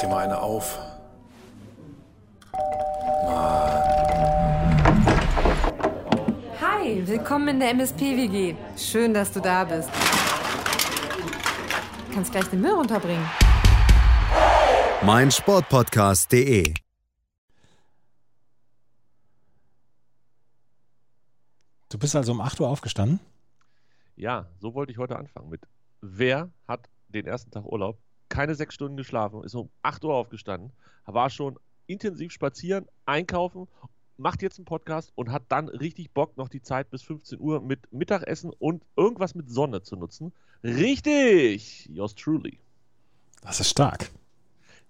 dir mal eine auf. Hi, willkommen in der MSP-WG. Schön, dass du da bist. Du kannst gleich den Müll runterbringen. mein Sportpodcast.de. Du bist also um 8 Uhr aufgestanden? Ja, so wollte ich heute anfangen mit. Wer hat den ersten Tag Urlaub, keine sechs Stunden geschlafen, ist um 8 Uhr aufgestanden, war schon intensiv spazieren, einkaufen, macht jetzt einen Podcast und hat dann richtig Bock, noch die Zeit bis 15 Uhr mit Mittagessen und irgendwas mit Sonne zu nutzen. Richtig! Yours truly. Das ist stark.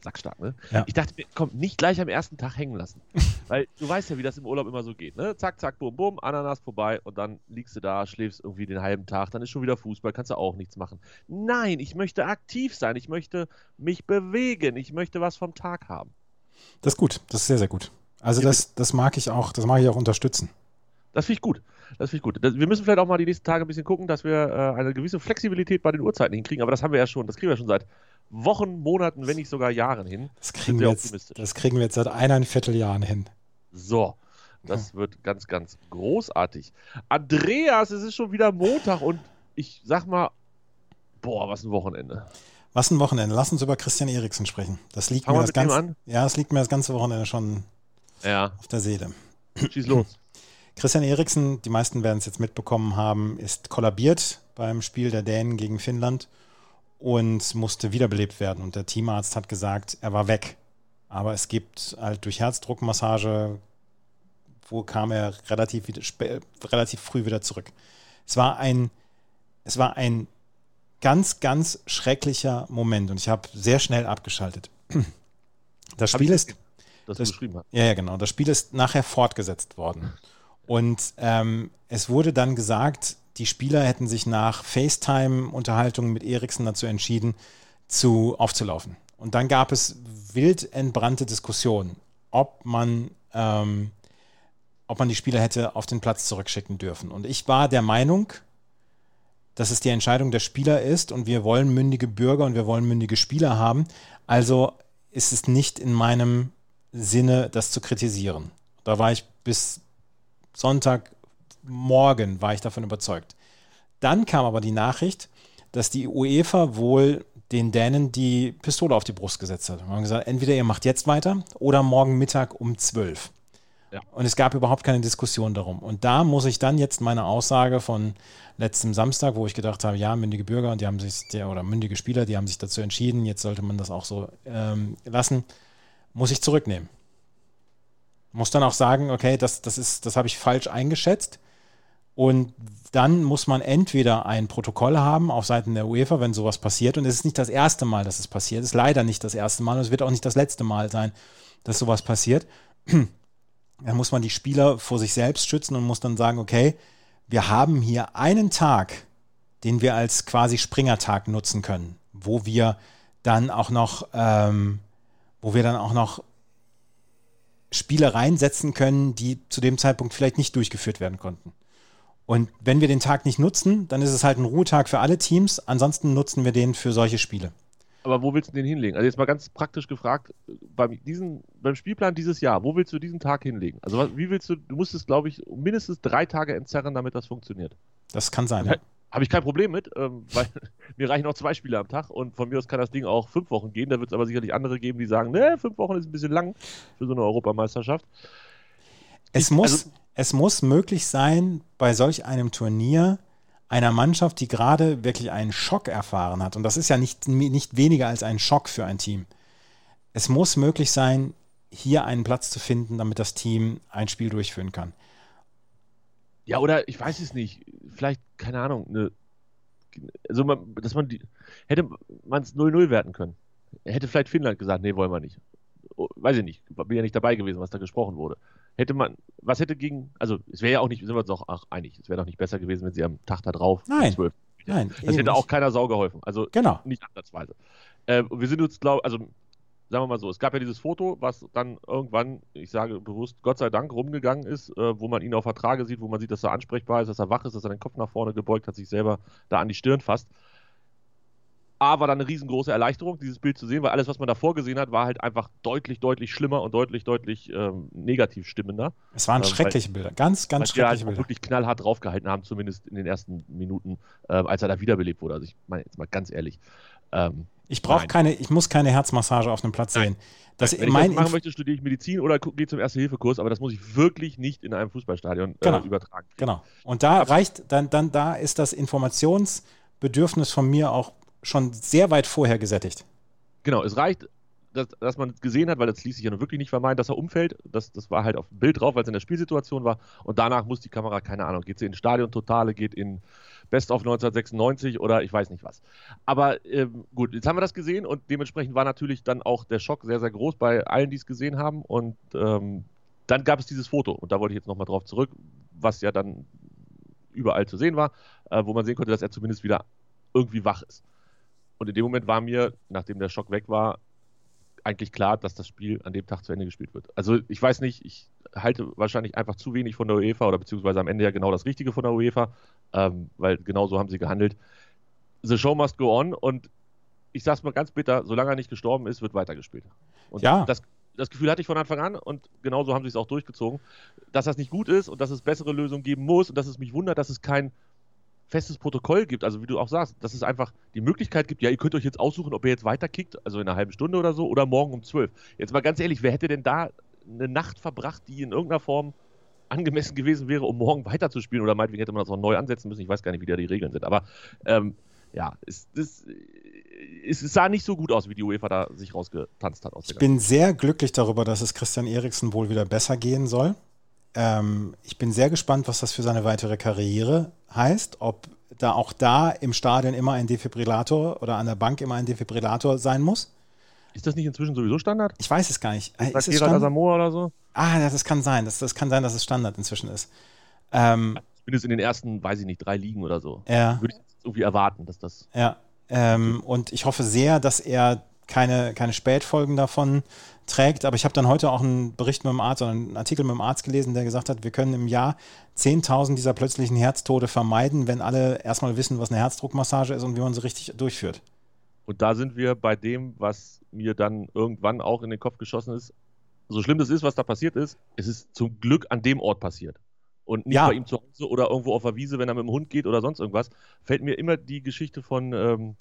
Sackstark, ne? Ja. Ich dachte mir, komm, nicht gleich am ersten Tag hängen lassen. Weil du weißt ja, wie das im Urlaub immer so geht, ne? Zack, zack, bum, bum, Ananas vorbei und dann liegst du da, schläfst irgendwie den halben Tag, dann ist schon wieder Fußball, kannst du auch nichts machen. Nein, ich möchte aktiv sein, ich möchte mich bewegen, ich möchte was vom Tag haben. Das ist gut. Das ist sehr, sehr gut. Also das, das mag ich auch, das mag ich auch unterstützen. Das finde ich gut. Das finde ich gut. Das, wir müssen vielleicht auch mal die nächsten Tage ein bisschen gucken, dass wir äh, eine gewisse Flexibilität bei den Uhrzeiten hinkriegen, aber das haben wir ja schon, das kriegen wir schon seit Wochen, Monaten, wenn nicht sogar Jahren hin. Das kriegen, wir jetzt, das kriegen wir jetzt seit eineinviertel Jahren hin. So, das wird ganz, ganz großartig. Andreas, es ist schon wieder Montag und ich sag mal, boah, was ein Wochenende. Was ein Wochenende. Lass uns über Christian Eriksen sprechen. Das liegt Fangen mir das ganze, an? ja, das liegt mir das ganze Wochenende schon Ja, auf der Seele. schieß los. Christian Eriksen, die meisten werden es jetzt mitbekommen haben, ist kollabiert beim Spiel der Dänen gegen Finnland und musste wiederbelebt werden. Und der Teamarzt hat gesagt, er war weg. Aber es gibt halt durch Herzdruckmassage, wo kam er relativ, relativ früh wieder zurück. Es war ein, es war ein ganz, ganz schrecklicher Moment und ich habe sehr schnell abgeschaltet. Das Spiel ist, das- ja, ja, genau. Das Spiel ist nachher fortgesetzt worden. Und ähm, es wurde dann gesagt, die Spieler hätten sich nach FaceTime-Unterhaltungen mit Eriksen dazu entschieden, zu, aufzulaufen. Und dann gab es wild entbrannte Diskussionen, ob man, ähm, ob man die Spieler hätte auf den Platz zurückschicken dürfen. Und ich war der Meinung, dass es die Entscheidung der Spieler ist und wir wollen mündige Bürger und wir wollen mündige Spieler haben. Also ist es nicht in meinem Sinne, das zu kritisieren. Da war ich bis Sonntagmorgen war ich davon überzeugt. Dann kam aber die Nachricht, dass die UEFA wohl den Dänen die Pistole auf die Brust gesetzt hat. Und haben gesagt, entweder ihr macht jetzt weiter oder morgen Mittag um 12. Ja. Und es gab überhaupt keine Diskussion darum. Und da muss ich dann jetzt meine Aussage von letztem Samstag, wo ich gedacht habe, ja, mündige Bürger und die haben sich, der, oder mündige Spieler, die haben sich dazu entschieden, jetzt sollte man das auch so ähm, lassen, muss ich zurücknehmen. Muss dann auch sagen, okay, das, das ist, das habe ich falsch eingeschätzt. Und dann muss man entweder ein Protokoll haben auf Seiten der UEFA, wenn sowas passiert. Und es ist nicht das erste Mal, dass es passiert. Es ist leider nicht das erste Mal und es wird auch nicht das letzte Mal sein, dass sowas passiert. Dann muss man die Spieler vor sich selbst schützen und muss dann sagen, okay, wir haben hier einen Tag, den wir als quasi Springertag nutzen können, wo wir dann auch noch, ähm, wo wir dann auch noch Spiele reinsetzen können, die zu dem Zeitpunkt vielleicht nicht durchgeführt werden konnten. Und wenn wir den Tag nicht nutzen, dann ist es halt ein Ruhetag für alle Teams. Ansonsten nutzen wir den für solche Spiele. Aber wo willst du den hinlegen? Also jetzt mal ganz praktisch gefragt, beim, diesen, beim Spielplan dieses Jahr, wo willst du diesen Tag hinlegen? Also wie willst du, du musstest, glaube ich, mindestens drei Tage entzerren, damit das funktioniert. Das kann sein. Ja. Habe ich kein Problem mit, ähm, weil mir reichen auch zwei Spiele am Tag und von mir aus kann das Ding auch fünf Wochen gehen. Da wird es aber sicherlich andere geben, die sagen, ne, fünf Wochen ist ein bisschen lang für so eine Europameisterschaft. Es Ich- muss, also- es muss möglich sein, bei solch einem Turnier einer Mannschaft, die gerade wirklich einen Schock erfahren hat, und das ist ja nicht, nicht weniger als ein Schock für ein Team. Es muss möglich sein, hier einen Platz zu finden, damit das Team ein Spiel durchführen kann. Ja, oder ich weiß es nicht. Vielleicht, keine Ahnung, eine. Also, man, dass man die. Hätte man es 0-0 werten können. Hätte vielleicht Finnland gesagt, nee, wollen wir nicht. Oh, weiß ich nicht. Bin ja nicht dabei gewesen, was da gesprochen wurde. Hätte man. Was hätte gegen. Also, es wäre ja auch nicht. Sind wir uns auch ach, einig. Es wäre doch nicht besser gewesen, wenn sie am Tag da drauf. Nein. 12. Nein, Das hätte auch keiner Sau geholfen. Also, Genau. nicht ansatzweise. Äh, wir sind uns, glaube also sagen wir mal so, es gab ja dieses Foto, was dann irgendwann, ich sage bewusst, Gott sei Dank rumgegangen ist, äh, wo man ihn auf Vertrage sieht, wo man sieht, dass er ansprechbar ist, dass er wach ist, dass er den Kopf nach vorne gebeugt hat, sich selber da an die Stirn fasst. A war dann eine riesengroße Erleichterung, dieses Bild zu sehen, weil alles, was man davor gesehen hat, war halt einfach deutlich, deutlich schlimmer und deutlich, deutlich ähm, negativ stimmender. Es waren ähm, schreckliche weil, Bilder, ganz, ganz schreckliche halt Bilder. wirklich knallhart draufgehalten haben, zumindest in den ersten Minuten, äh, als er da wiederbelebt wurde. Also ich meine jetzt mal ganz ehrlich. Ähm, ich brauche keine, ich muss keine Herzmassage auf einem Platz Nein. sehen. Das, Wenn ich das machen möchte, studiere ich Medizin oder gehe zum Erste-Hilfe-Kurs, aber das muss ich wirklich nicht in einem Fußballstadion äh, genau. übertragen. Genau. Und da reicht, dann, dann da ist das Informationsbedürfnis von mir auch schon sehr weit vorher gesättigt. Genau, es reicht, dass, dass man gesehen hat, weil das ließ sich ja nun wirklich nicht vermeiden, dass er umfällt. Das, das war halt auf dem Bild drauf, weil es in der Spielsituation war. Und danach muss die Kamera, keine Ahnung, geht sie in Stadion Totale, geht in Best of 1996 oder ich weiß nicht was. Aber ähm, gut, jetzt haben wir das gesehen und dementsprechend war natürlich dann auch der Schock sehr, sehr groß bei allen, die es gesehen haben. Und ähm, dann gab es dieses Foto und da wollte ich jetzt nochmal drauf zurück, was ja dann überall zu sehen war, äh, wo man sehen konnte, dass er zumindest wieder irgendwie wach ist. Und in dem Moment war mir, nachdem der Schock weg war, eigentlich klar, dass das Spiel an dem Tag zu Ende gespielt wird. Also ich weiß nicht, ich halte wahrscheinlich einfach zu wenig von der UEFA oder beziehungsweise am Ende ja genau das Richtige von der UEFA, ähm, weil genau so haben sie gehandelt. The show must go on und ich sag's mal ganz bitter, solange er nicht gestorben ist, wird weitergespielt. Und ja. das, das Gefühl hatte ich von Anfang an und genauso haben sie es auch durchgezogen, dass das nicht gut ist und dass es bessere Lösungen geben muss und dass es mich wundert, dass es kein festes Protokoll gibt, also wie du auch sagst, dass es einfach die Möglichkeit gibt, ja, ihr könnt euch jetzt aussuchen, ob ihr jetzt weiterkickt, also in einer halben Stunde oder so, oder morgen um zwölf. Jetzt mal ganz ehrlich, wer hätte denn da eine Nacht verbracht, die in irgendeiner Form angemessen gewesen wäre, um morgen weiterzuspielen? Oder meinetwegen hätte man das auch neu ansetzen müssen. Ich weiß gar nicht, wie da die Regeln sind. Aber ähm, ja, es, das, es, sah nicht so gut aus, wie die UEFA da sich rausgetanzt hat. ich bin sehr glücklich darüber, dass es Christian Eriksen wohl wieder besser gehen soll. Ähm, ich bin sehr gespannt, was das für seine weitere Karriere heißt, ob da auch da im Stadion immer ein Defibrillator oder an der Bank immer ein Defibrillator sein muss. Ist das nicht inzwischen sowieso Standard? Ich weiß es gar nicht. Sagt ist es Standard? Asamoah oder so? Ah, das, das kann sein. Das, das kann sein, dass es Standard inzwischen ist. Ähm, Zumindest in den ersten, weiß ich nicht, drei Ligen oder so. Ja. Würde ich irgendwie erwarten, dass das. Ja. Ähm, und ich hoffe sehr, dass er keine, keine Spätfolgen davon trägt. Aber ich habe dann heute auch einen Bericht mit dem Arzt oder einen Artikel mit dem Arzt gelesen, der gesagt hat, wir können im Jahr 10.000 dieser plötzlichen Herztode vermeiden, wenn alle erstmal wissen, was eine Herzdruckmassage ist und wie man sie richtig durchführt. Und da sind wir bei dem, was mir dann irgendwann auch in den Kopf geschossen ist. So schlimm das ist, was da passiert ist, es ist zum Glück an dem Ort passiert. Und nicht ja. bei ihm zu Hause oder irgendwo auf der Wiese, wenn er mit dem Hund geht oder sonst irgendwas. Fällt mir immer die Geschichte von ähm,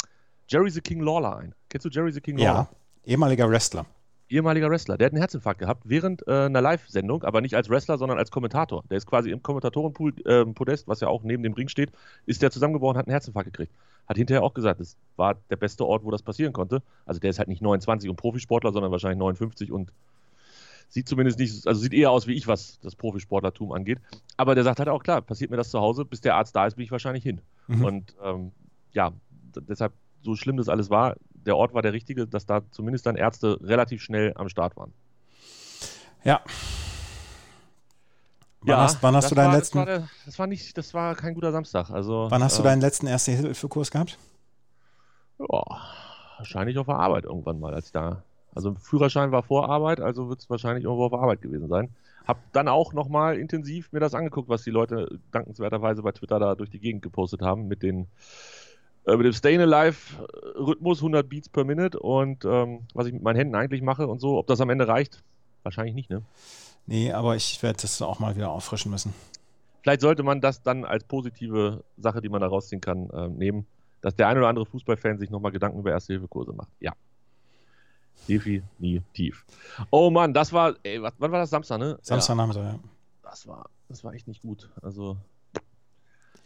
Jerry the King Lawler ein. Kennst du Jerry the King Lawler? Ja, ehemaliger Wrestler ehemaliger Wrestler. Der hat einen Herzinfarkt gehabt während äh, einer Live-Sendung, aber nicht als Wrestler, sondern als Kommentator. Der ist quasi im Kommentatorenpodest, äh, was ja auch neben dem Ring steht, ist der zusammengebrochen, hat einen Herzinfarkt gekriegt. Hat hinterher auch gesagt, es war der beste Ort, wo das passieren konnte. Also der ist halt nicht 29 und Profisportler, sondern wahrscheinlich 59 und sieht zumindest nicht, also sieht eher aus wie ich, was das Profisportlertum angeht. Aber der sagt halt auch, klar, passiert mir das zu Hause, bis der Arzt da ist, bin ich wahrscheinlich hin. Mhm. Und ähm, ja, deshalb, so schlimm das alles war, der Ort war der richtige, dass da zumindest dann Ärzte relativ schnell am Start waren. Ja. Wann ja, hast, wann hast du deinen war, letzten? Das war, der, das war, nicht, das war kein guter Samstag. Also, wann hast äh, du deinen letzten Erste-Hilfe-Kurs gehabt? Ja, wahrscheinlich auf der Arbeit irgendwann mal, als ich da. Also Führerschein war vor Arbeit, also wird es wahrscheinlich irgendwo auf der Arbeit gewesen sein. Hab dann auch nochmal intensiv mir das angeguckt, was die Leute dankenswerterweise bei Twitter da durch die Gegend gepostet haben mit den äh, mit dem Stay Alive Rhythmus 100 Beats per Minute und ähm, was ich mit meinen Händen eigentlich mache und so. Ob das am Ende reicht? Wahrscheinlich nicht, ne? Nee, aber ich werde das auch mal wieder auffrischen müssen. Vielleicht sollte man das dann als positive Sache, die man da rausziehen kann, äh, nehmen, dass der ein oder andere Fußballfan sich nochmal Gedanken über Erste-Hilfe-Kurse macht. Ja. Definitiv. Oh Mann, das war, ey, wann war das? Samstag, ne? Samstagnachmittag, ja. Das war, das war echt nicht gut. Also,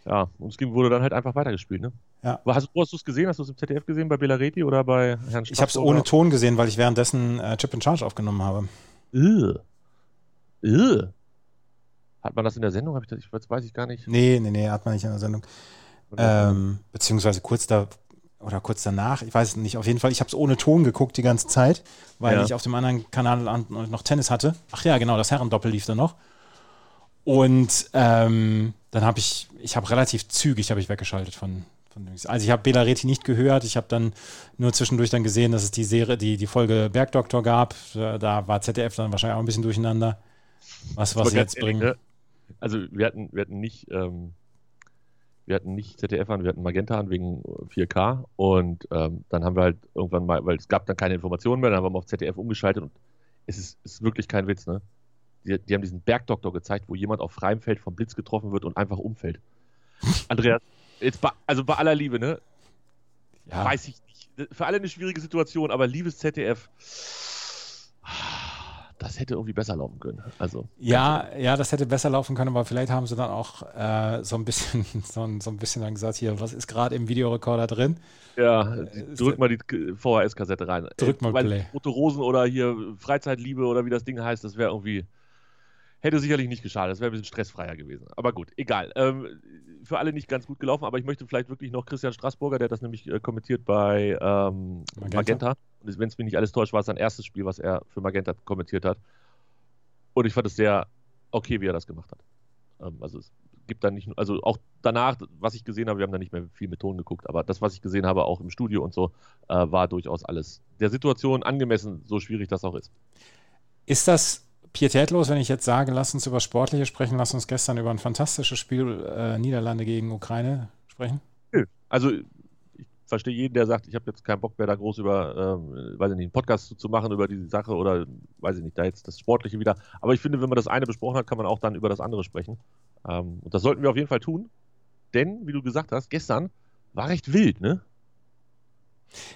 ja, und es wurde dann halt einfach weitergespielt, ne? Ja. Hast, wo hast du es gesehen? Hast du es im ZDF gesehen, bei Belareti oder bei Herrn Straff, Ich habe es ohne Ton gesehen, weil ich währenddessen äh, Chip in Charge aufgenommen habe. Ugh. Ugh. Hat man das in der Sendung? Hab ich das, ich, das weiß ich gar nicht. Nee, nee, nee, hat man nicht in der Sendung. Ähm, beziehungsweise kurz da oder kurz danach, ich weiß nicht, auf jeden Fall, ich habe es ohne Ton geguckt die ganze Zeit, weil ja. ich auf dem anderen Kanal noch Tennis hatte. Ach ja, genau, das Herrendoppel lief da noch. Und ähm, dann habe ich, ich habe relativ zügig habe ich weggeschaltet von Also ich habe Bela Reti nicht gehört. Ich habe dann nur zwischendurch dann gesehen, dass es die Serie, die, die Folge Bergdoktor gab. Da war ZDF dann wahrscheinlich auch ein bisschen durcheinander. Was, was sie jetzt bringen. Ne? Also wir hatten, wir hatten nicht, ähm, Wir hatten nicht ZDF an, wir hatten Magenta an wegen 4K. Und ähm, dann haben wir halt irgendwann mal, weil es gab dann keine Informationen mehr, dann haben wir auf ZDF umgeschaltet und es ist, ist wirklich kein Witz, ne? Die, die, haben diesen Bergdoktor gezeigt, wo jemand auf freiem Feld vom Blitz getroffen wird und einfach umfällt. Andreas, jetzt bei, also bei aller Liebe, ne? Ja. Weiß ich nicht. Für alle eine schwierige Situation, aber liebes ZDF das hätte irgendwie besser laufen können. Also, ja, ja, das hätte besser laufen können, aber vielleicht haben sie dann auch äh, so ein bisschen so ein, so ein bisschen dann gesagt, hier, was ist gerade im Videorekorder drin? Ja, äh, drück mal die VHS-Kassette rein. Drück mal Weil Play. Rote Rosen oder hier Freizeitliebe oder wie das Ding heißt, das wäre irgendwie, hätte sicherlich nicht geschadet, das wäre ein bisschen stressfreier gewesen. Aber gut, egal. Ähm, für alle nicht ganz gut gelaufen, aber ich möchte vielleicht wirklich noch Christian Straßburger, der hat das nämlich äh, kommentiert bei ähm, Magenta. Magenta. Und wenn es mich nicht alles täuscht, war es sein erstes Spiel, was er für Magenta kommentiert hat. Und ich fand es sehr okay, wie er das gemacht hat. Ähm, also es gibt da nicht, also auch danach, was ich gesehen habe, wir haben da nicht mehr viel mit Ton geguckt, aber das, was ich gesehen habe, auch im Studio und so, äh, war durchaus alles der Situation angemessen, so schwierig das auch ist. Ist das pietätlos, wenn ich jetzt sage, lass uns über Sportliche sprechen, lass uns gestern über ein fantastisches Spiel äh, Niederlande gegen Ukraine sprechen? Also ich verstehe jeden, der sagt, ich habe jetzt keinen Bock mehr, da groß über, ähm, weiß ich nicht, einen Podcast zu, zu, machen über diese Sache oder, weiß ich nicht, da jetzt das Sportliche wieder. Aber ich finde, wenn man das eine besprochen hat, kann man auch dann über das andere sprechen. Ähm, und das sollten wir auf jeden Fall tun. Denn, wie du gesagt hast, gestern war recht wild, ne?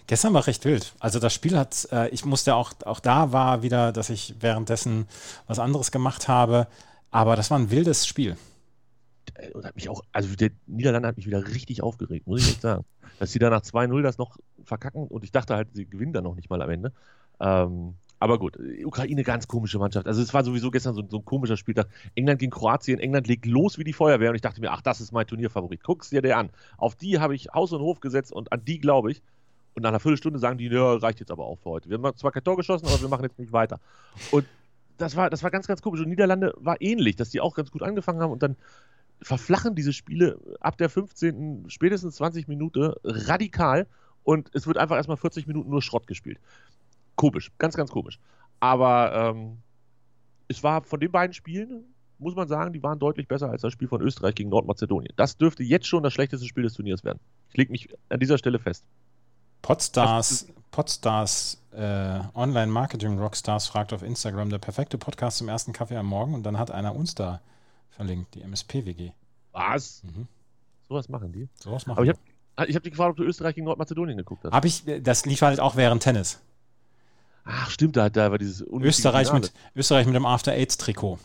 Gestern war recht wild. Also das Spiel hat, äh, ich musste auch, auch da war wieder, dass ich währenddessen was anderes gemacht habe. Aber das war ein wildes Spiel. Und hat mich auch, also der Niederlande hat mich wieder richtig aufgeregt, muss ich echt sagen. Dass sie da nach 2-0 das noch verkacken und ich dachte halt, sie gewinnen dann noch nicht mal am Ende. Ähm, aber gut, Ukraine ganz komische Mannschaft. Also es war sowieso gestern so, so, ein komischer Spieltag. England gegen Kroatien, England legt los wie die Feuerwehr und ich dachte mir, ach, das ist mein Turnierfavorit. Guck's dir der an. Auf die habe ich Haus und Hof gesetzt und an die glaube ich. Und nach einer Viertelstunde sagen die, ja, reicht jetzt aber auch für heute. Wir haben zwar kein Tor geschossen, aber wir machen jetzt nicht weiter. Und das war, das war ganz, ganz komisch. Und Niederlande war ähnlich, dass die auch ganz gut angefangen haben und dann verflachen diese Spiele ab der 15., spätestens 20 Minute radikal und es wird einfach erstmal 40 Minuten nur Schrott gespielt. Komisch, ganz, ganz komisch. Aber ähm, es war von den beiden Spielen, muss man sagen, die waren deutlich besser als das Spiel von Österreich gegen Nordmazedonien. Das dürfte jetzt schon das schlechteste Spiel des Turniers werden. Ich lege mich an dieser Stelle fest. Podstars, Podstars äh, Online-Marketing-Rockstars fragt auf Instagram der perfekte Podcast zum ersten Kaffee am Morgen und dann hat einer uns da verlinkt, die MSP-WG. Was? Mhm. Sowas machen die? Sowas machen Aber ich habe hab dich gefragt, ob du Österreich gegen Nordmazedonien geguckt hast. Habe ich, das lief halt auch während Tennis. Ach, stimmt, da, da war dieses Österreich mit, Österreich mit dem After-Aids-Trikot.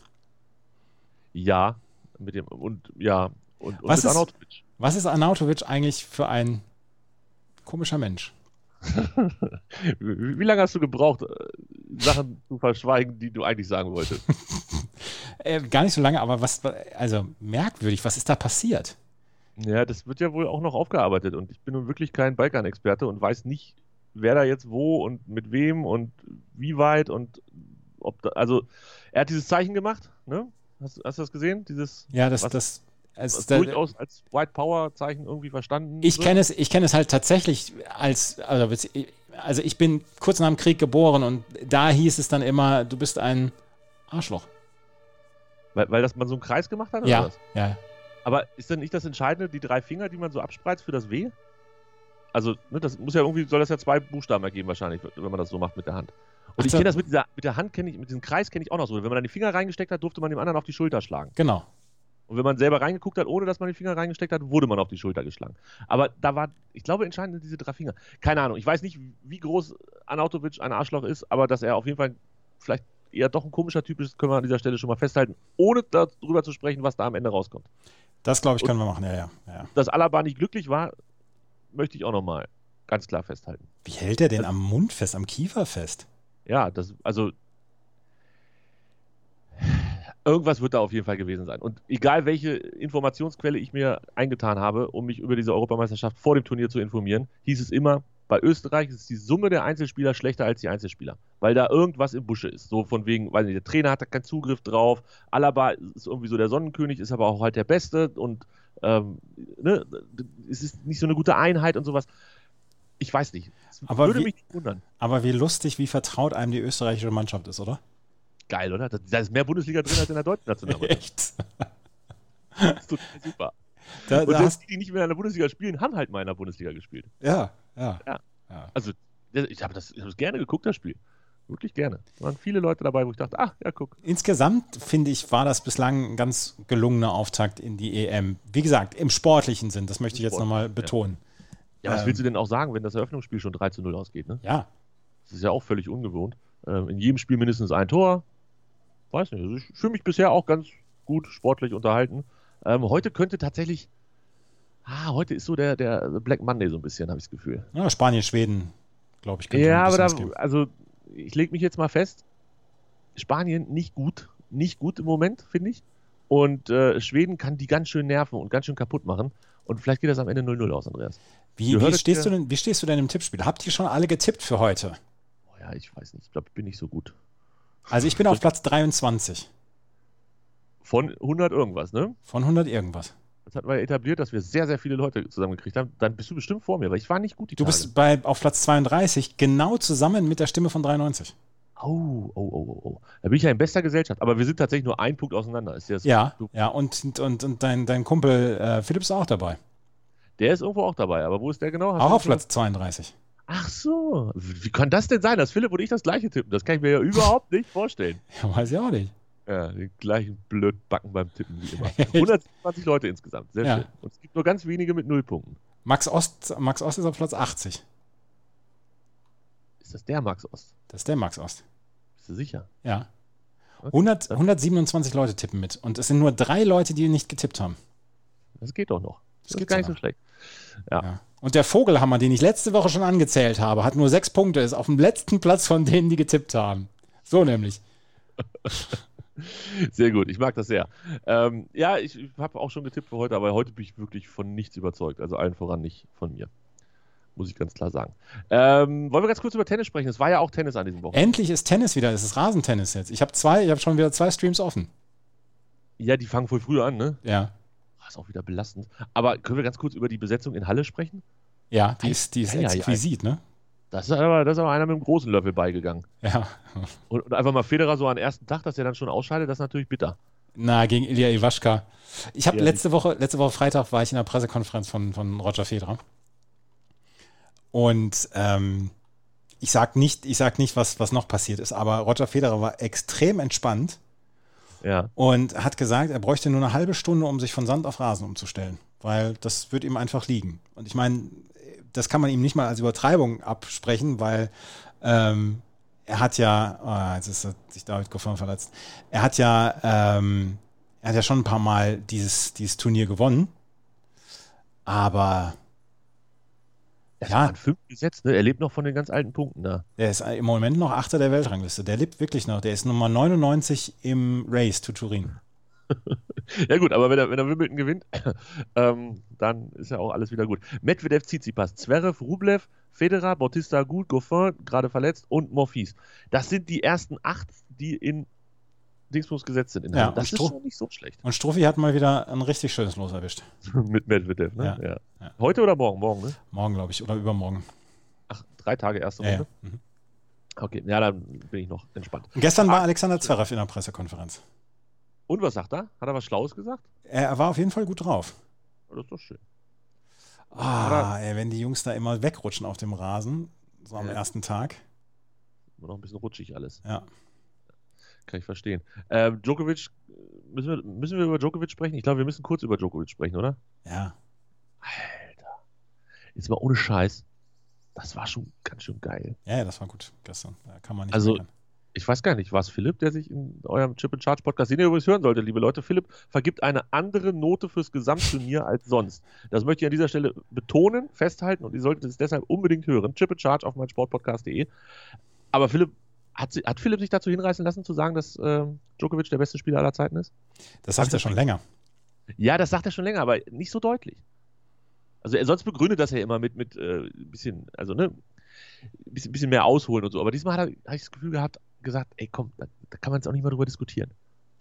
Ja, mit dem, und ja, und, und was mit ist, Arnautovic. Was ist Arnautovic eigentlich für ein komischer Mensch. wie, wie, lange hast du gebraucht, äh, Sachen zu verschweigen, die du eigentlich sagen wolltest? äh, gar nicht so lange, aber was, also merkwürdig, was ist da passiert? Ja, das wird ja wohl auch noch aufgearbeitet und ich bin nun wirklich kein Balkan-Experte und weiß nicht, wer da jetzt wo und mit wem und wie weit und ob da, also er hat dieses Zeichen gemacht, ne? Hast, hast du das gesehen? Dieses, ja, das, das, als durchaus als White Power Zeichen irgendwie verstanden. Ich kenne es, ich kenne es halt tatsächlich als, also, also ich bin kurz nach dem Krieg geboren und da hieß es dann immer, du bist ein Arschloch. Weil, weil das man so einen Kreis gemacht hat? Oder ja, was? ja. Aber ist dann nicht das Entscheidende, die drei Finger, die man so abspreizt für das W? Also, ne, das muss ja irgendwie, soll das ja zwei Buchstaben ergeben wahrscheinlich, wenn man das so macht mit der Hand. Und Ach, ich kenne das mit dieser, mit der Hand, kenne ich, mit diesem Kreis kenne ich auch noch so. Wenn man dann die Finger reingesteckt hat, durfte man dem anderen auf die Schulter schlagen. Genau. Und wenn man selber reingeguckt hat, ohne dass man die Finger reingesteckt hat, wurde man auf die Schulter geschlagen. Aber da war, ich glaube, entscheidend sind diese drei Finger. Keine Ahnung. Ich weiß nicht, wie groß Anautovic ein Arschloch ist, aber dass er auf jeden Fall vielleicht eher doch ein komischer Typ ist, können wir an dieser Stelle schon mal festhalten, ohne darüber zu sprechen, was da am Ende rauskommt. Das, glaube ich, können Und wir machen, ja, ja, ja. Dass Alaba nicht glücklich war, möchte ich auch nochmal ganz klar festhalten. Wie hält er denn am Mund fest, am Kiefer fest? Ja, das, also Irgendwas wird da auf jeden Fall gewesen sein. Und egal welche Informationsquelle ich mir eingetan habe, um mich über diese Europameisterschaft vor dem Turnier zu informieren, hieß es immer, bei Österreich ist die Summe der Einzelspieler schlechter als die Einzelspieler, weil da irgendwas im Busche ist. So von wegen, weil der Trainer hat da keinen Zugriff drauf, Alaba ist irgendwie so der Sonnenkönig, ist aber auch halt der Beste und ähm, ne, es ist nicht so eine gute Einheit und sowas. Ich weiß nicht. Das aber würde wie, mich nicht wundern. Aber wie lustig, wie vertraut einem die österreichische Mannschaft ist, oder? Geil, oder? Da ist mehr Bundesliga drin als in der deutschen Nationalmannschaft. Echt? Das total super. Da, Und da selbst die, die nicht mehr in der Bundesliga spielen, haben halt mal in der Bundesliga gespielt. ja, ja. Ja. ja. Also, ich habe das, ich hab das gerne geguckt, das Spiel. Wirklich gerne. Da waren viele Leute dabei, wo ich dachte, ach, ja, guck. Insgesamt finde ich, war das bislang ein ganz gelungener Auftakt in die EM. Wie gesagt, im sportlichen Sinn, das möchte ich jetzt nochmal ja. betonen. Ja, was Ähm. willst du denn auch sagen, wenn das Eröffnungsspiel schon 3 zu 0 ausgeht, ne? Ja, Das ist ja auch völlig ungewohnt. Ähm, in jedem Spiel mindestens ein Tor. Weiß nicht. Also ich fühle mich bisher auch ganz gut sportlich unterhalten. Ähm, heute könnte tatsächlich. Ah, heute ist so der, der Black Monday so ein bisschen, habe ich das Gefühl. ja Spanien, Schweden, glaube ich, könnte Ja, aber da, also ich lege mich jetzt mal fest. Spanien nicht gut. Nicht gut im Moment, finde ich. Und äh, Schweden kann die ganz schön nerven und ganz schön kaputt machen. Und vielleicht geht das am Ende 0-0 aus, Andreas. Wie, wie, stehst dir- du denn, wie stehst du denn im Tippspiel? Habt ihr schon alle getippt für heute? Oh ja, ich weiß nicht. Ich glaube, ich bin nicht so gut. Also ich bin auf Platz 23 Von 100 irgendwas, ne? von 100 irgendwas. Das hatten wir etabliert, dass wir sehr, sehr viele Leute zusammengekriegt haben. Dann bist du bestimmt vor mir, weil ich war nicht gut die Du Tage. bist bei, auf Platz 32 genau zusammen mit der Stimme von 93. Oh, oh, oh, oh, oh. Da bin ich ja in bester Gesellschaft. Aber wir sind tatsächlich nur ein Punkt auseinander. Ist Ja, Du, ja, und, und, und dein, dein Kumpel äh, Philipp ist auch dabei. der ist irgendwo auch dabei. Aber wo ist der genau? Hast Auch auf Platz 32. Ach so. Wie kann das denn sein, dass Philipp und ich das gleiche tippen? Das kann ich mir ja überhaupt nicht vorstellen. Ja, weiß ich auch nicht. Ja, die gleichen Blödbacken beim Tippen wie immer. 120 Leute insgesamt. Sehr Ja. schön. Und es gibt nur ganz wenige mit Nullpunkten. Max Ost, Max Ost ist auf Platz 80. Ist das der Max Ost? Das ist der Max Ost. Bist du sicher? Ja. Okay. 100, 127 Leute tippen mit. Und es sind nur drei Leute, die nicht getippt haben. Das geht doch noch. Das, Das ist geht gar nicht so schlecht. Ja. Ja. Und der Vogelhammer, den ich letzte Woche schon angezählt habe, hat nur sechs Punkte, ist auf dem letzten Platz von denen, die getippt haben. So nämlich. Sehr gut, ich mag das sehr. Ähm, ja, ich, ich habe auch schon getippt für heute, aber heute bin ich wirklich von nichts überzeugt. Also allen voran nicht von mir. Muss ich ganz klar sagen. Ähm, wollen wir ganz kurz über Tennis sprechen? Es war ja auch Tennis an diesem Wochenende. Endlich ist Tennis wieder, es ist Rasentennis jetzt. Ich habe zwei, ich habe schon wieder zwei Streams offen. Ja, die fangen voll früher an, ne? Ja. Ist auch wieder belastend. Aber können wir ganz kurz über die Besetzung in Halle sprechen? Ja, die ist, die ist Ei, ei, ei. exquisit, ne? Das ist aber, das ist aber einer mit einem großen Löffel beigegangen. Ja. Und, und einfach mal Federer so am ersten Tag, dass er dann schon ausscheidet, das ist natürlich bitter. Na, gegen Ilya Iwaschka. Ich habe Ja, letzte Woche, letzte Woche Freitag war ich in der Pressekonferenz von, von Roger Federer. Und ähm, ich sag nicht, ich sag nicht, was, was noch passiert ist, aber Roger Federer war extrem entspannt Ja. und hat gesagt, er bräuchte nur eine halbe Stunde, um sich von Sand auf Rasen umzustellen, weil das wird ihm einfach liegen. Und ich meine, das kann man ihm nicht mal als Übertreibung absprechen, weil ähm, er hat ja, oh, jetzt ist sich David Goffin verletzt, er hat ja, ähm, er hat ja schon ein paar Mal dieses, dieses Turnier gewonnen, aber Er Ja. an fünf gesetzt, ne? Er lebt noch von den ganz alten Punkten da. der ist im Moment noch Achter der Weltrangliste. Der lebt wirklich noch. Der ist Nummer 99 im Race to Turin. Ja gut, aber wenn er, wenn er Wimbledon gewinnt, ähm, dann ist ja auch alles wieder gut. Medvedev, Tsitsipas, Zverev, Rublev, Federer, Bautista Gut, Goffin, gerade verletzt und Morphis. Das sind die ersten acht, die in Dingsbums gesetzt sind. In Ja, das ist schon nicht so schlecht. Und Struffi hat mal wieder ein richtig schönes Los erwischt. Mit Medvedev, ne? Ja, Ja. Heute oder morgen? Morgen, ne? Morgen, glaube ich, oder übermorgen. Ach, drei Tage erste. Runde. Mhm. Okay, ja, dann bin ich noch entspannt. Und gestern war Alexander Zverev in der Pressekonferenz. Und was sagt er? Hat er was Schlaues gesagt? Er, war auf jeden Fall gut drauf. Das ist doch schön. Ah, ey, wenn die Jungs da immer wegrutschen auf dem Rasen, so am ersten Tag. Immer noch ein bisschen rutschig alles. Ja. Kann ich verstehen. Ähm, Djokovic, müssen wir, müssen wir über Djokovic sprechen? Ich glaube, wir müssen kurz über Djokovic sprechen, oder? Ja. Alter. Jetzt mal ohne Scheiß. Das war schon ganz schön geil. Ja, ja, das war gut gestern. Da kann man nicht Also, meckern. Ich weiß gar nicht, war es Philipp, der sich in eurem Chip and Charge Podcast, den ihr übrigens hören solltet, liebe Leute, Philipp vergibt eine andere Note fürs Gesamtturnier als sonst. Das möchte ich an dieser Stelle betonen, festhalten und ihr solltet es deshalb unbedingt hören. Chip and Charge auf meinsportpodcast.de. Aber Philipp, hat, hat Philipp sich dazu hinreißen lassen, zu sagen, dass ähm, Djokovic der beste Spieler aller Zeiten ist? Das sagt er schon länger. Ja, das sagt er schon länger, aber nicht so deutlich. Also er sonst begründet das ja immer mit, mit äh, bisschen, also ne, bisschen, bisschen mehr ausholen und so. Aber diesmal hat habe ich das Gefühl gehabt, gesagt, ey komm, da, da kann man jetzt auch nicht mal drüber diskutieren.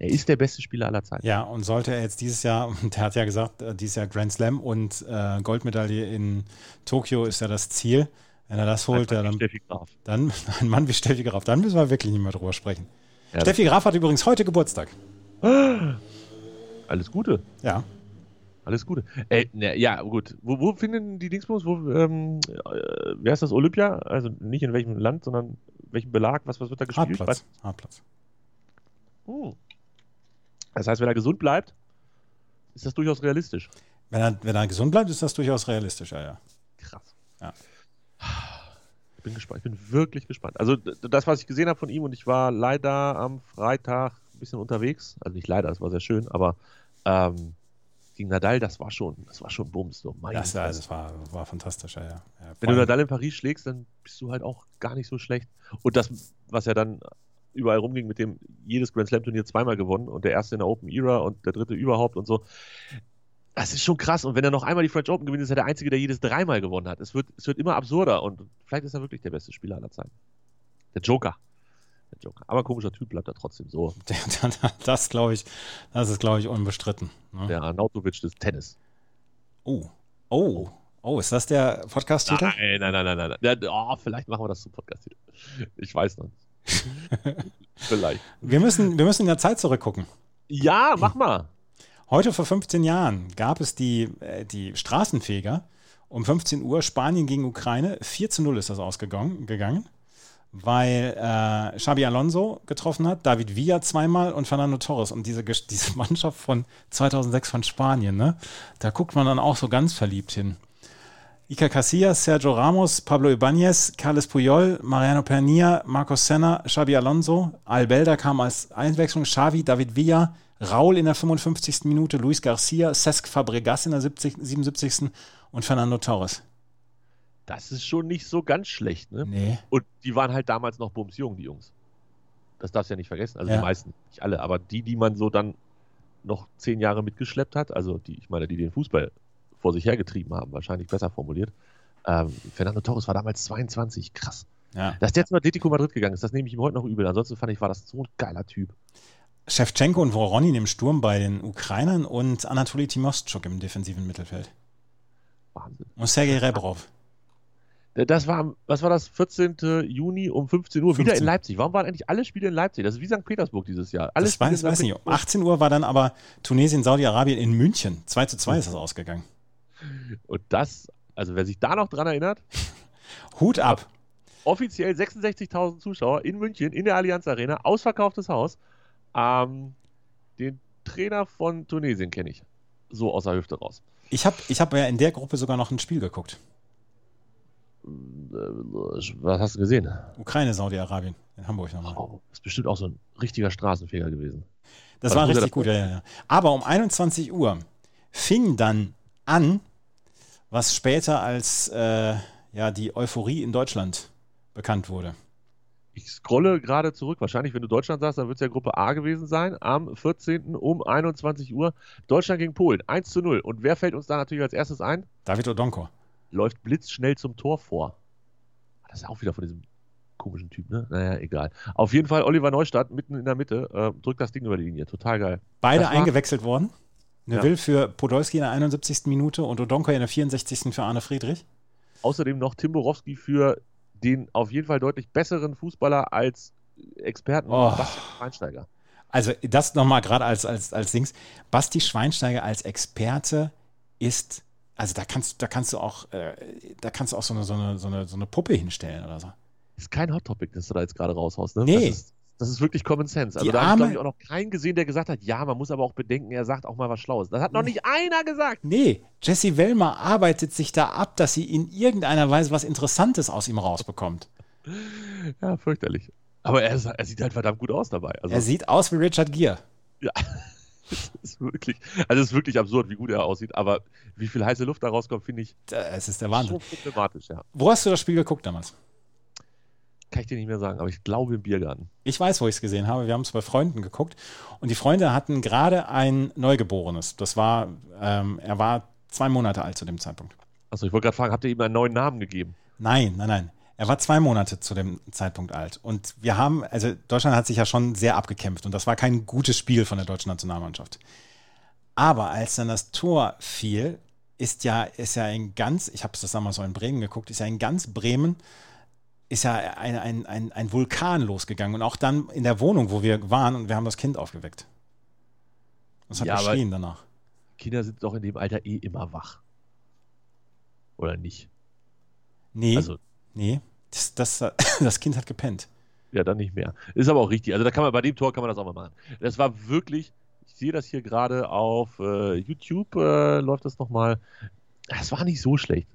Er ist der beste Spieler aller Zeiten. Ja, und sollte er jetzt dieses Jahr, und der hat ja gesagt, äh, dieses Jahr Grand Slam und äh, Goldmedaille in Tokio ist ja das Ziel. Wenn er das holt, ja, dann, dann ein Mann wie Steffi Graf, dann müssen wir wirklich nicht mehr drüber sprechen. Ja, Steffi Graf hat übrigens heute Geburtstag. Alles Gute. Ja, Alles Gute. Ey, ne, ja, gut. Wo, wo finden die Dingsbums, wo, ähm, äh, wer ist das, Olympia? Also nicht in welchem Land, sondern welchem Belag, was, was wird da gespielt? Hartplatz. Hartplatz. Hm. Das heißt, wenn er gesund bleibt, ist das durchaus realistisch. Wenn er, wenn er gesund bleibt, ist das durchaus realistisch, ja, ja. Krass. Ja. Ich bin gespannt, ich bin wirklich gespannt. Also das, was ich gesehen habe von ihm, und ich war leider am Freitag ein bisschen unterwegs, also nicht leider, es war sehr schön, aber ähm, gegen Nadal, das war schon, das war schon Bums. So. Mein das, ja, das war, war fantastisch, ja, ja. Wenn du Nadal in Paris schlägst, dann bist du halt auch gar nicht so schlecht. Und das, was ja dann überall rumging, mit dem jedes Grand Slam Turnier zweimal gewonnen und der erste in der Open Era und der dritte überhaupt und so. Das ist schon krass. Und wenn er noch einmal die French Open gewinnt, ist er der Einzige, der jedes dreimal gewonnen hat. Es wird, es wird immer absurder und vielleicht ist er wirklich der beste Spieler aller Zeiten. Der Joker. Der Joker. Aber komischer Typ bleibt er trotzdem so. Das glaube ich, das ist, glaube ich, unbestritten. Ne? Der Arnautovic des Tennis. Oh. Oh. Oh, ist das der Podcast-Titel? Nein, nein, nein, nein, nein. Oh, vielleicht machen wir das zum Podcast-Titel. Ich weiß noch nicht. vielleicht. Wir müssen, wir müssen in der Zeit zurückgucken. Ja, mach mal. Heute vor 15 Jahren gab es die, äh, die Straßenfeger. Um 15 Uhr Spanien gegen Ukraine. 4 zu 0 ist das ausgegangen, gegangen, weil äh, Xabi Alonso getroffen hat, David Villa zweimal und Fernando Torres. Und diese, diese Mannschaft von 2006 von Spanien, ne? da guckt man dann auch so ganz verliebt hin. Iker Casillas, Sergio Ramos, Pablo Ibanez, Carles Puyol, Mariano Pernilla, Marcos Senna, Xabi Alonso, Albelda kam als Einwechslung, Xavi, David Villa, Raul in der 55. Minute, Luis Garcia, Cesc Fabregas in der 70, 77. und Fernando Torres. Das ist schon nicht so ganz schlecht, ne? Nee. Und die waren halt damals noch bumsjung, die Jungs. Das darfst du ja nicht vergessen. Also ja. die meisten, nicht alle, aber die, die man so dann noch zehn Jahre mitgeschleppt hat, also die, ich meine, die den Fußball vor sich hergetrieben haben, wahrscheinlich besser formuliert. Ähm, Fernando Torres war damals 22, krass. Ja. Dass der zu Atletico Madrid gegangen ist, das nehme ich ihm heute noch übel. Ansonsten fand ich, war das so ein geiler Typ. Shevchenko und Voronin im Sturm bei den Ukrainern und Anatoly Timostschuk im defensiven Mittelfeld. Wahnsinn. Und Sergei Rebrov. Das war, was war das, 14. Juni um 15 Uhr 15. wieder in Leipzig. Warum waren eigentlich alle Spiele in Leipzig? Das ist wie St. Petersburg dieses Jahr. Alle das weiß, weiß nicht. Um 18 Uhr war dann aber Tunesien, Saudi-Arabien in München. 2 zu 2 ist das ausgegangen. Und das, also wer sich da noch dran erinnert. Hut ab. Offiziell 66.000 Zuschauer in München, in der Allianz Arena, ausverkauftes Haus. Ähm, den Trainer von Tunesien kenne ich. So aus der Hüfte raus. Ich habe ich hab ja in der Gruppe sogar noch ein Spiel geguckt. Äh, was hast du gesehen? Ukraine, Saudi-Arabien, in Hamburg nochmal. Oh, ist bestimmt auch so ein richtiger Straßenfeger gewesen. Das war, war richtig gut, ja, ja, ja. Aber um 21 Uhr fing dann an, was später als äh, ja, die Euphorie in Deutschland bekannt wurde ich scrolle gerade zurück. Wahrscheinlich, wenn du Deutschland sagst, dann wird es ja Gruppe A gewesen sein. Am 14. um 21 Uhr. Deutschland gegen Polen. 1 zu 0. Und wer fällt uns da natürlich als erstes ein? David Odonko. Läuft blitzschnell zum Tor vor. Das ist ja auch wieder von diesem komischen Typ, ne? Naja, egal. Auf jeden Fall Oliver Neustadt mitten in der Mitte. Äh, drückt das Ding über die Linie. Total geil. Beide eingewechselt worden. Neville ja. für Podolski in der 71. Minute und Odonko in der 64. für Arne Friedrich. Außerdem noch Tim Borowski für den auf jeden Fall deutlich besseren Fußballer als Experten oh. Basti Schweinsteiger. Also das nochmal gerade als, als, als Dings. Basti Schweinsteiger als Experte ist, also da kannst, da kannst du auch, äh, da kannst du auch so eine, so, eine, so, eine, so eine Puppe hinstellen oder so. Ist kein Hot Topic, das du da jetzt gerade raushaust, ne? Nee. Das ist, das ist wirklich Common Sense. Also Die da habe ich, ich, auch noch keinen gesehen, der gesagt hat, ja, man muss aber auch bedenken, er sagt auch mal was Schlaues. Das hat noch nicht einer gesagt. Nee, Jesse Wellmer arbeitet sich da ab, dass sie in irgendeiner Weise was Interessantes aus ihm rausbekommt. Ja, fürchterlich. Aber er, er sieht halt verdammt gut aus dabei. Also, er sieht aus wie Richard Gere. Ja. Das ist wirklich, also es ist wirklich absurd, wie gut er aussieht, aber wie viel heiße Luft da rauskommt, finde ich. Es ist der Wahnsinn. Schon problematisch, ja. Wo hast du das Spiel geguckt damals? Kann ich dir nicht mehr sagen, aber ich glaube im Biergarten. Ich weiß, wo ich es gesehen habe. Wir haben es bei Freunden geguckt und die Freunde hatten gerade ein Neugeborenes. Das war, ähm, er war zwei Monate alt zu dem Zeitpunkt. Achso, ich wollte gerade fragen, habt ihr ihm einen neuen Namen gegeben? Nein, nein, nein. Er war zwei Monate zu dem Zeitpunkt alt. Und wir haben, also Deutschland hat sich ja schon sehr abgekämpft und das war kein gutes Spiel von der deutschen Nationalmannschaft. Aber als dann das Tor fiel, ist ja, ist ja in ganz, ich habe es das damals so in Bremen geguckt, ist ja in ganz Bremen ist ja ein, ein, ein, ein Vulkan losgegangen. Und auch dann in der Wohnung, wo wir waren, und wir haben das Kind aufgeweckt. Das hat ja, geschrien danach. Kinder sind doch in dem Alter eh immer wach. Oder nicht? Nee, Also, nee. Das, das, das Kind hat gepennt. ja, dann nicht mehr. Ist aber auch richtig. Also, da kann man bei dem Tor kann man das auch mal machen. Das war wirklich, ich sehe das hier gerade auf äh, YouTube, äh, läuft das nochmal. Das war nicht so schlecht.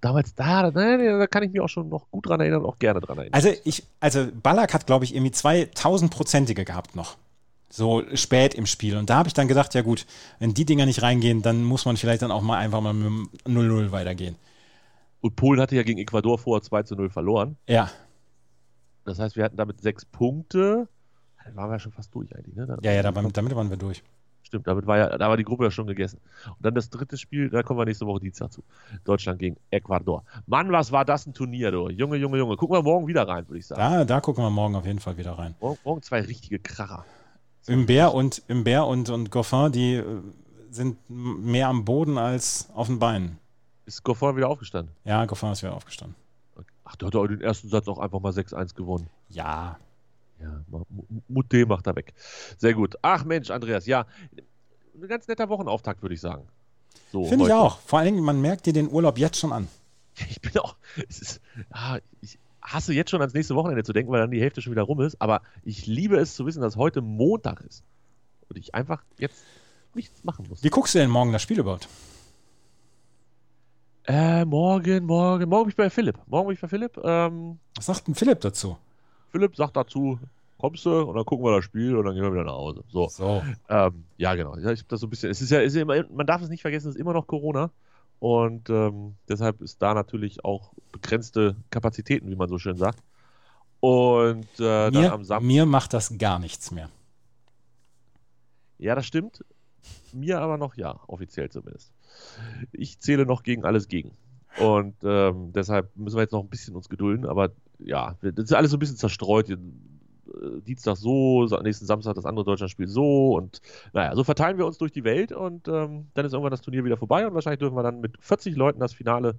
Damals, da, da, da kann ich mich auch schon noch gut dran erinnern und auch gerne dran erinnern. Also ich, also Ballack hat, glaube ich, irgendwie zwei tausendprozentige gehabt noch. So spät im Spiel. Und da habe ich dann gedacht, ja gut, wenn die Dinger nicht reingehen, dann muss man vielleicht dann auch mal einfach mal mit dem 0-0 weitergehen. Und Polen hatte ja gegen Ecuador vorher 2 zu 0 verloren. Ja, Das heißt, wir hatten damit sechs Punkte. Dann waren wir ja schon fast durch eigentlich, ne? Dann- ja, ja, damit, damit waren wir durch. Stimmt, damit war ja, da war die Gruppe ja schon gegessen. Und dann das dritte Spiel, da kommen wir nächste Woche Dienstag zu. Deutschland gegen Ecuador. Mann, was war das ein Turnier, du? Junge, Junge, Junge. Gucken wir morgen wieder rein, würde ich sagen. Da, da gucken wir morgen auf jeden Fall wieder rein. Morgen, morgen zwei richtige Kracher. Imbert und, Imbert und, und Goffin, die äh, sind mehr am Boden als auf den Beinen. Ist Goffin wieder aufgestanden? Ja, Goffin ist wieder aufgestanden. Ach, der hat doch den ersten Satz auch einfach mal 6-1 gewonnen. Ja, Ja, Mutte macht er weg. Sehr gut. Ach Mensch, Andreas, ja. Ein ganz netter Wochenauftakt, würde ich sagen. So, finde ich auch. Vor allen Dingen, man merkt dir den Urlaub jetzt schon an. Ich bin auch, ist, ah, ich hasse jetzt schon ans nächste Wochenende zu denken, weil dann die Hälfte schon wieder rum ist, aber ich liebe es zu wissen, dass heute Montag ist und ich einfach jetzt nichts machen muss. Wie guckst du denn morgen das Spiel überhaupt? Äh, morgen, morgen, morgen bin ich bei Philipp. Morgen bin ich bei Philipp. Ähm, Was sagt denn Philipp dazu? Philipp sagt dazu, kommst du und dann gucken wir das Spiel und dann gehen wir wieder nach Hause. So, So. ähm, ja genau. Ich das so ein bisschen, es ist ja, ist ja immer, man darf es nicht vergessen, es ist immer noch Corona und ähm, deshalb ist da natürlich auch begrenzte Kapazitäten, wie man so schön sagt. Und äh, dann Mir, am Samstag. mir macht das gar nichts mehr. Ja, das stimmt. Mir aber noch ja, offiziell zumindest. Ich zähle noch gegen alles gegen. Und ähm, deshalb müssen wir jetzt noch ein bisschen uns gedulden, aber ja, das ist alles so ein bisschen zerstreut. Äh, Dienstag so, nächsten Samstag das andere Deutschlandspiel so und naja, so verteilen wir uns durch die Welt und ähm, dann ist irgendwann das Turnier wieder vorbei und wahrscheinlich dürfen wir dann mit 40 Leuten das Finale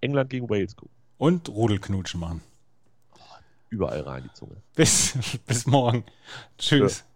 England gegen Wales gucken. Und Rudelknutschen machen. Überall rein die Zunge. Bis, bis morgen. Tschüss. Oh,